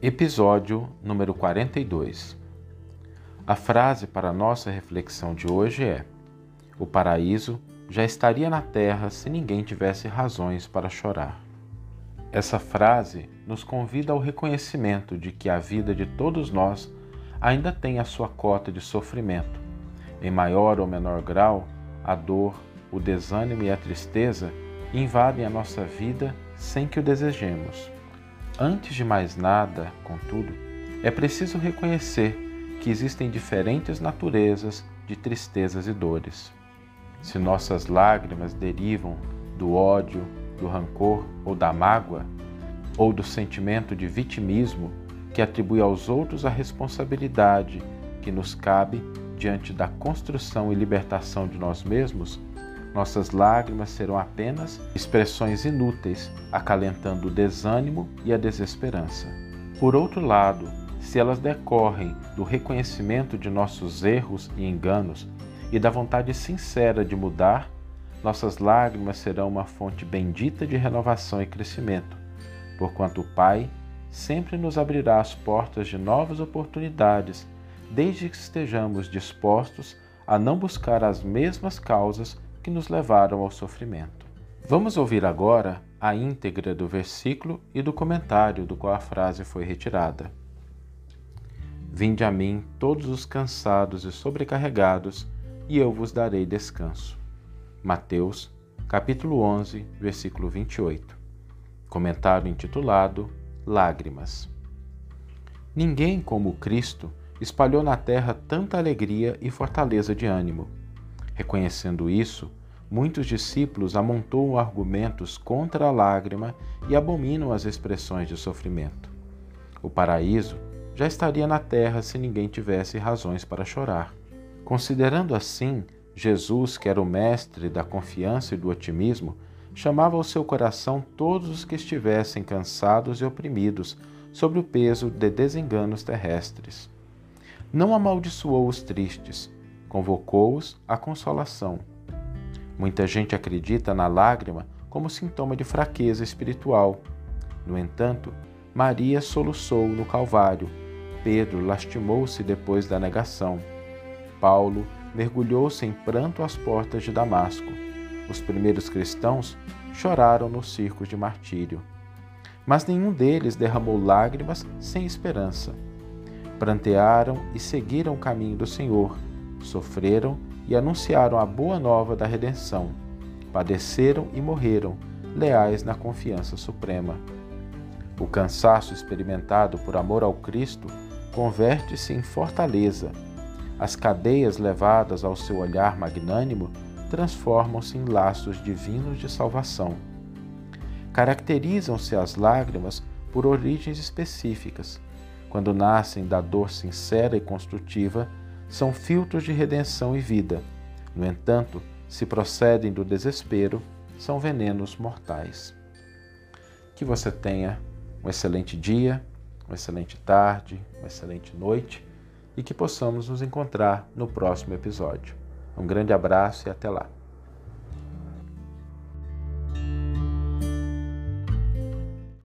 Episódio número 42 A frase para nossa reflexão de hoje é: O paraíso já estaria na terra se ninguém tivesse razões para chorar. Essa frase nos convida ao reconhecimento de que a vida de todos nós ainda tem a sua cota de sofrimento. Em maior ou menor grau, a dor, o desânimo e a tristeza invadem a nossa vida sem que o desejemos. Antes de mais nada, contudo, é preciso reconhecer que existem diferentes naturezas de tristezas e dores. Se nossas lágrimas derivam do ódio, do rancor ou da mágoa, ou do sentimento de vitimismo que atribui aos outros a responsabilidade que nos cabe diante da construção e libertação de nós mesmos, nossas lágrimas serão apenas expressões inúteis, acalentando o desânimo e a desesperança. Por outro lado, se elas decorrem do reconhecimento de nossos erros e enganos e da vontade sincera de mudar, nossas lágrimas serão uma fonte bendita de renovação e crescimento, porquanto o Pai sempre nos abrirá as portas de novas oportunidades, desde que estejamos dispostos a não buscar as mesmas causas que nos levaram ao sofrimento. Vamos ouvir agora a íntegra do versículo e do comentário do qual a frase foi retirada. Vinde a mim todos os cansados e sobrecarregados, e eu vos darei descanso. Mateus, capítulo 11, versículo 28. Comentário intitulado Lágrimas. Ninguém como Cristo espalhou na terra tanta alegria e fortaleza de ânimo. Reconhecendo isso, muitos discípulos amontoam argumentos contra a lágrima e abominam as expressões de sofrimento. O paraíso já estaria na terra se ninguém tivesse razões para chorar. Considerando assim, Jesus, que era o mestre da confiança e do otimismo, chamava ao seu coração todos os que estivessem cansados e oprimidos sob o peso de desenganos terrestres. Não amaldiçoou os tristes, convocou-os à consolação Muita gente acredita na lágrima como sintoma de fraqueza espiritual. No entanto, Maria soluçou no Calvário, Pedro lastimou-se depois da negação. Paulo mergulhou-se em pranto às portas de Damasco. Os primeiros cristãos choraram nos circos de martírio. Mas nenhum deles derramou lágrimas sem esperança. Prantearam e seguiram o caminho do Senhor, sofreram e anunciaram a boa nova da redenção. Padeceram e morreram, leais na confiança suprema. O cansaço experimentado por amor ao Cristo converte-se em fortaleza. As cadeias levadas ao seu olhar magnânimo transformam-se em laços divinos de salvação. Caracterizam-se as lágrimas por origens específicas. Quando nascem da dor sincera e construtiva, são filtros de redenção e vida. No entanto, se procedem do desespero, são venenos mortais. Que você tenha um excelente dia, uma excelente tarde, uma excelente noite e que possamos nos encontrar no próximo episódio. Um grande abraço e até lá.